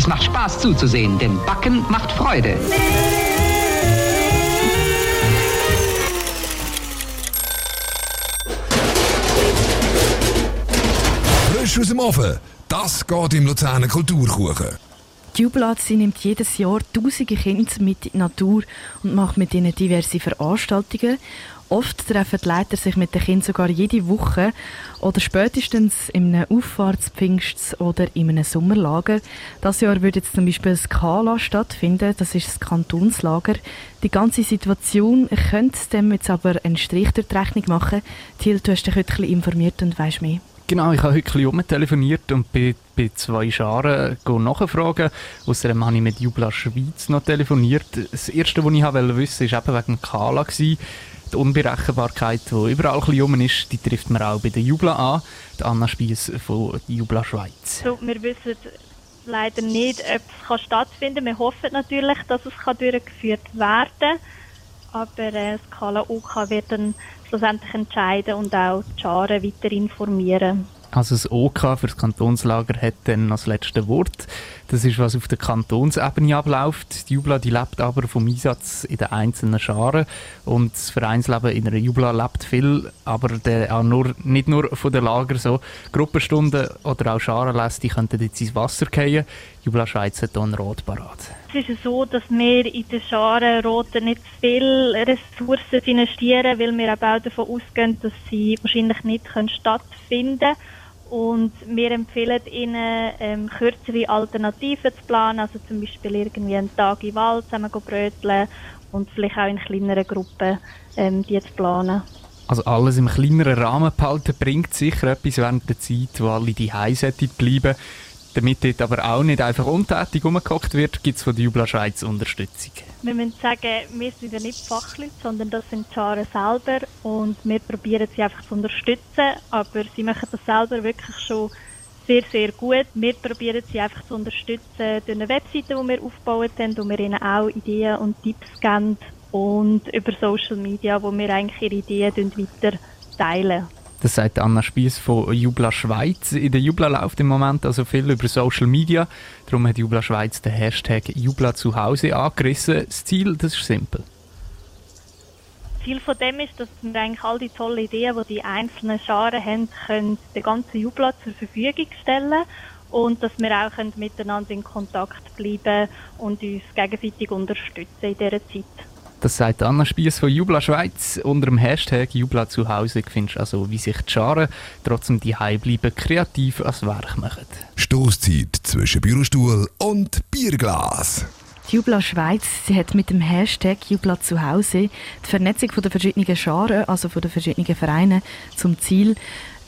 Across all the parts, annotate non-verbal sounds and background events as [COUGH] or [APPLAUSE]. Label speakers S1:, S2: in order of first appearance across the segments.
S1: Es macht Spaß zuzusehen, denn Backen macht Freude.
S2: Frisch aus dem Ofen. Das geht im Luzerner Kulturkuchen.
S3: Die Jubilatsi nimmt jedes Jahr tausende Kinder mit in die Natur und macht mit ihnen diverse Veranstaltungen. Oft treffen die Leiter sich mit den Kindern sogar jede Woche oder spätestens in einem Auffahrtspfingst oder in einem Sommerlager. Das Jahr wird jetzt zum Beispiel das Kala stattfinden, das ist das Kantonslager. Die ganze Situation könnte dem jetzt aber einen Strich durch die Rechnung machen. Thiel, du hast dich heute informiert und weißt mehr.
S4: Genau, ich habe heute ein bisschen telefoniert und bei, bei zwei Scharen nachfragen. Außerdem habe ich mit Jubla Schweiz noch telefoniert. Das Erste, was ich wissen wollte, war eben wegen Kala. Die Unberechenbarkeit, die überall ein ist, die trifft man auch bei der Jubla an. Die Anna Spiess von Jubla Schweiz.
S5: So, wir wissen leider nicht, ob es stattfinden kann. Wir hoffen natürlich, dass es durchgeführt werden kann. Aber äh, das Kala UK wird dann schlussendlich entscheiden und auch die Scharen weiter informieren.
S4: Also das OK für das Kantonslager hat dann das letzte Wort. Das ist, was auf der Kantonsebene abläuft. Die Jubla die lebt aber vom Einsatz in den einzelnen Scharen. Und das Vereinsleben in einer Jubla lebt viel, aber der, auch nur, nicht nur von den Lager so. Gruppenstunden oder auch Scharenlässe, die könnten jetzt ins Wasser fallen. Jubla Schweiz hat hier einen Rot parat.
S5: Es ist so, dass wir in den Scharenroten nicht viel Ressourcen investieren, weil wir auch davon ausgehen, dass sie wahrscheinlich nicht stattfinden können. Und wir empfehlen ihnen, ähm, kürzere Alternativen zu planen, also zum Beispiel irgendwie einen Tag im Wald zusammen bröteln und vielleicht auch in kleineren Gruppen ähm, die zu planen.
S4: Also alles im kleineren Rahmen behalten bringt sicher etwas während der Zeit, wo alle die Hause bleiben damit dort aber auch nicht einfach untätig umgehockt wird, gibt es von der Jubla Schweiz Unterstützung.
S5: Wir müssen sagen, wir sind ja nicht Fachleute, sondern das sind die Scharen selber und wir probieren sie einfach zu unterstützen, aber sie machen das selber wirklich schon sehr, sehr gut. Wir probieren sie einfach zu unterstützen durch eine Webseite, die wir aufgebaut haben, wo wir ihnen auch Ideen und Tipps geben und über Social Media, wo wir eigentlich ihre Ideen weiter teilen.
S4: Das sagt Anna Spies von Jubla Schweiz. In der Jubla läuft im Moment also viel über Social Media. Darum hat Jubla Schweiz den Hashtag Jubla zu Hause angerissen. Das Ziel, das ist simpel.
S5: Ziel von dem ist, dass wir eigentlich all die tollen Ideen, die die einzelnen Scharen haben, können den ganzen Jubla zur Verfügung stellen und dass wir auch miteinander in Kontakt bleiben und uns gegenseitig unterstützen in dieser Zeit.
S4: Das sagt Anna Spies von Jubla Schweiz. Unter dem Hashtag Jubla zu Hause findest du also, wie sich die Scharen trotzdem die bleiben kreativ ans Werk machen.
S2: Stoßzeit zwischen Bürostuhl und Bierglas.
S3: Die Jubla Schweiz sie hat mit dem Hashtag Jubla zu Hause die Vernetzung von der verschiedenen Scharen, also von den verschiedenen Vereinen, zum Ziel.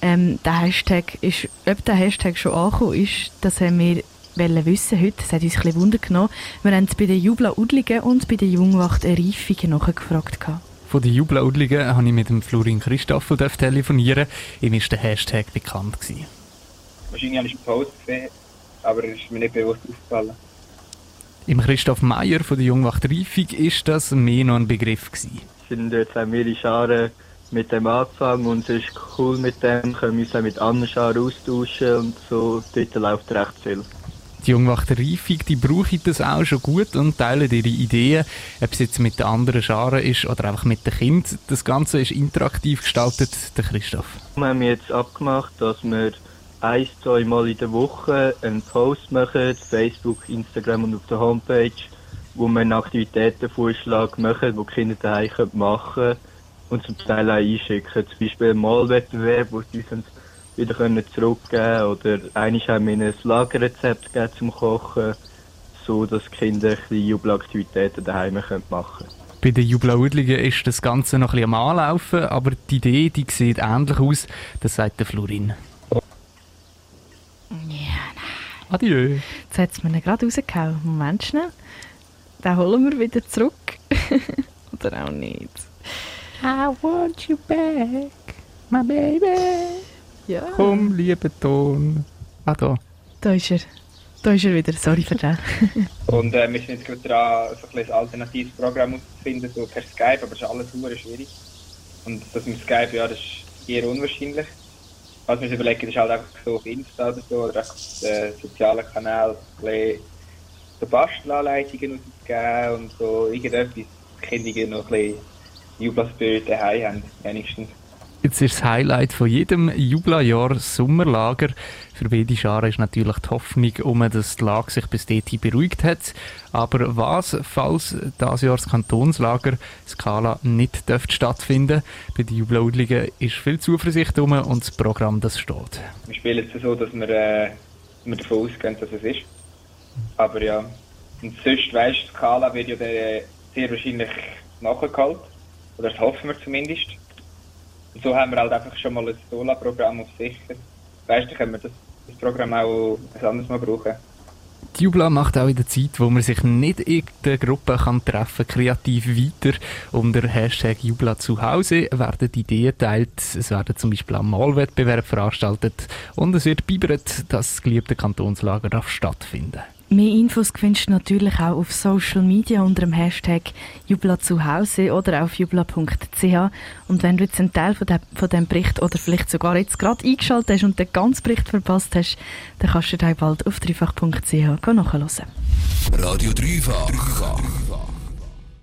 S3: Ähm, der Hashtag ist, ob der Hashtag schon angekommen ist, das haben wir wissen heute. Das hat uns ein bisschen Wunder genommen. Wir haben bei den Jubla Udligen und bei der Jungwacht Reifung nachgefragt.
S4: Von den Jubla Udligen habe ich mit dem Florin Christoffel telefonieren. Ihm war der Hashtag bekannt. Gewesen.
S6: Wahrscheinlich habe ich einen Post gesehen, aber es ist mir nicht bewusst aufgefallen.
S4: Im Christoph Meyer von der Jungwacht Reifung ist das mehr noch ein Begriff gewesen.
S7: Sind jetzt auch mehrere Scharen mit dem angefangen und es ist cool mit dem, können wir uns auch mit anderen Scharen austauschen und so, dort läuft recht viel.
S4: Die Jungwachter Reifung, die brauchen das auch schon gut und teilen ihre Ideen, ob es jetzt mit den anderen Scharen ist oder einfach mit den Kindern. Das Ganze ist interaktiv gestaltet, der Christoph.
S7: Wir haben jetzt abgemacht, dass wir ein, zwei Mal in der Woche einen Post machen, Facebook, Instagram und auf der Homepage, wo wir einen Aktivitätenvorschlag machen, wo die Kinder daheim machen können und zum Teil auch einschicken. Zum Beispiel einen Malwettbewerb, wo sie uns wieder können zurückgeben oder eigentlich haben wir ein Lagerrezept gegeben zum Kochen, so dass die Kinder ein bisschen Jubelaktivitäten daheim machen können.
S4: Bei den Jubelaudlingen ist das Ganze noch ein bisschen am Anlaufen, aber die Idee die sieht ähnlich aus, das sagt der Florin.
S3: Ja, nein.
S4: Adieu.
S3: Jetzt hat es mir gerade rausgehauen. Moment schnell. Den holen wir wieder zurück. [LAUGHS] Oder auch nicht.
S4: I want you back, my baby.
S3: Ja.
S4: Komm, lieber Ton. Ah, da.
S3: Da ist er. Da ist er wieder. Sorry für den. [LAUGHS]
S6: Und äh, wir sind jetzt gerade dran, so ein, ein alternatives Programm auszufinden, so per Skype, aber das ist alles super schwierig. Und das mit Skype, ja, das ist eher unwahrscheinlich. Was wir uns überlegen, ist halt einfach so auf Insta oder so, oder auf den sozialen Kanälen ein so Bastelanleitungen ausgegeben und so irgendetwas, die Kinder noch ein bisschen Jubelspirit daheim haben, wenigstens.
S4: Jetzt ist das Highlight von jedem Jubeljahr Sommerlager. Für beide Scharen ist natürlich die Hoffnung, um, dass die Lage sich bis dahin beruhigt hat. Aber was, falls das Jahr das Kantonslager Skala nicht dürfte stattfinden Bei den Jubeludlingen ist viel Zuversicht um und das Programm, das steht.
S6: Wir spielen es so, dass wir, äh, wir davon ausgehen, dass es ist. Aber ja, und sonst, weißt du, Skala wird ja sehr wahrscheinlich nachgeholt. Oder das hoffen wir zumindest. So haben wir halt einfach schon mal ein Sola-Programm auf sicher. Weißt du, können wir das, das Programm auch ein anderes Mal brauchen.
S4: Jubla macht auch in der Zeit, wo man sich nicht in der Gruppe kann treffen kreativ weiter. Unter Hashtag Jubla zu Hause werden Ideen geteilt. Es werden zum Beispiel am Malwettbewerb veranstaltet und es wird beibert, dass das geliebte Kantonslager darf stattfinden
S3: Mehr Infos findest du natürlich auch auf Social Media unter dem Hashtag Jubla zu Hause oder auf jubla.ch. Und wenn du jetzt einen Teil von, dem, von dem Bericht oder vielleicht sogar jetzt gerade eingeschaltet hast und den ganzen Bericht verpasst hast, dann kannst du den bald auf dreifach.ch nachhören.
S2: Radio. Dreifach.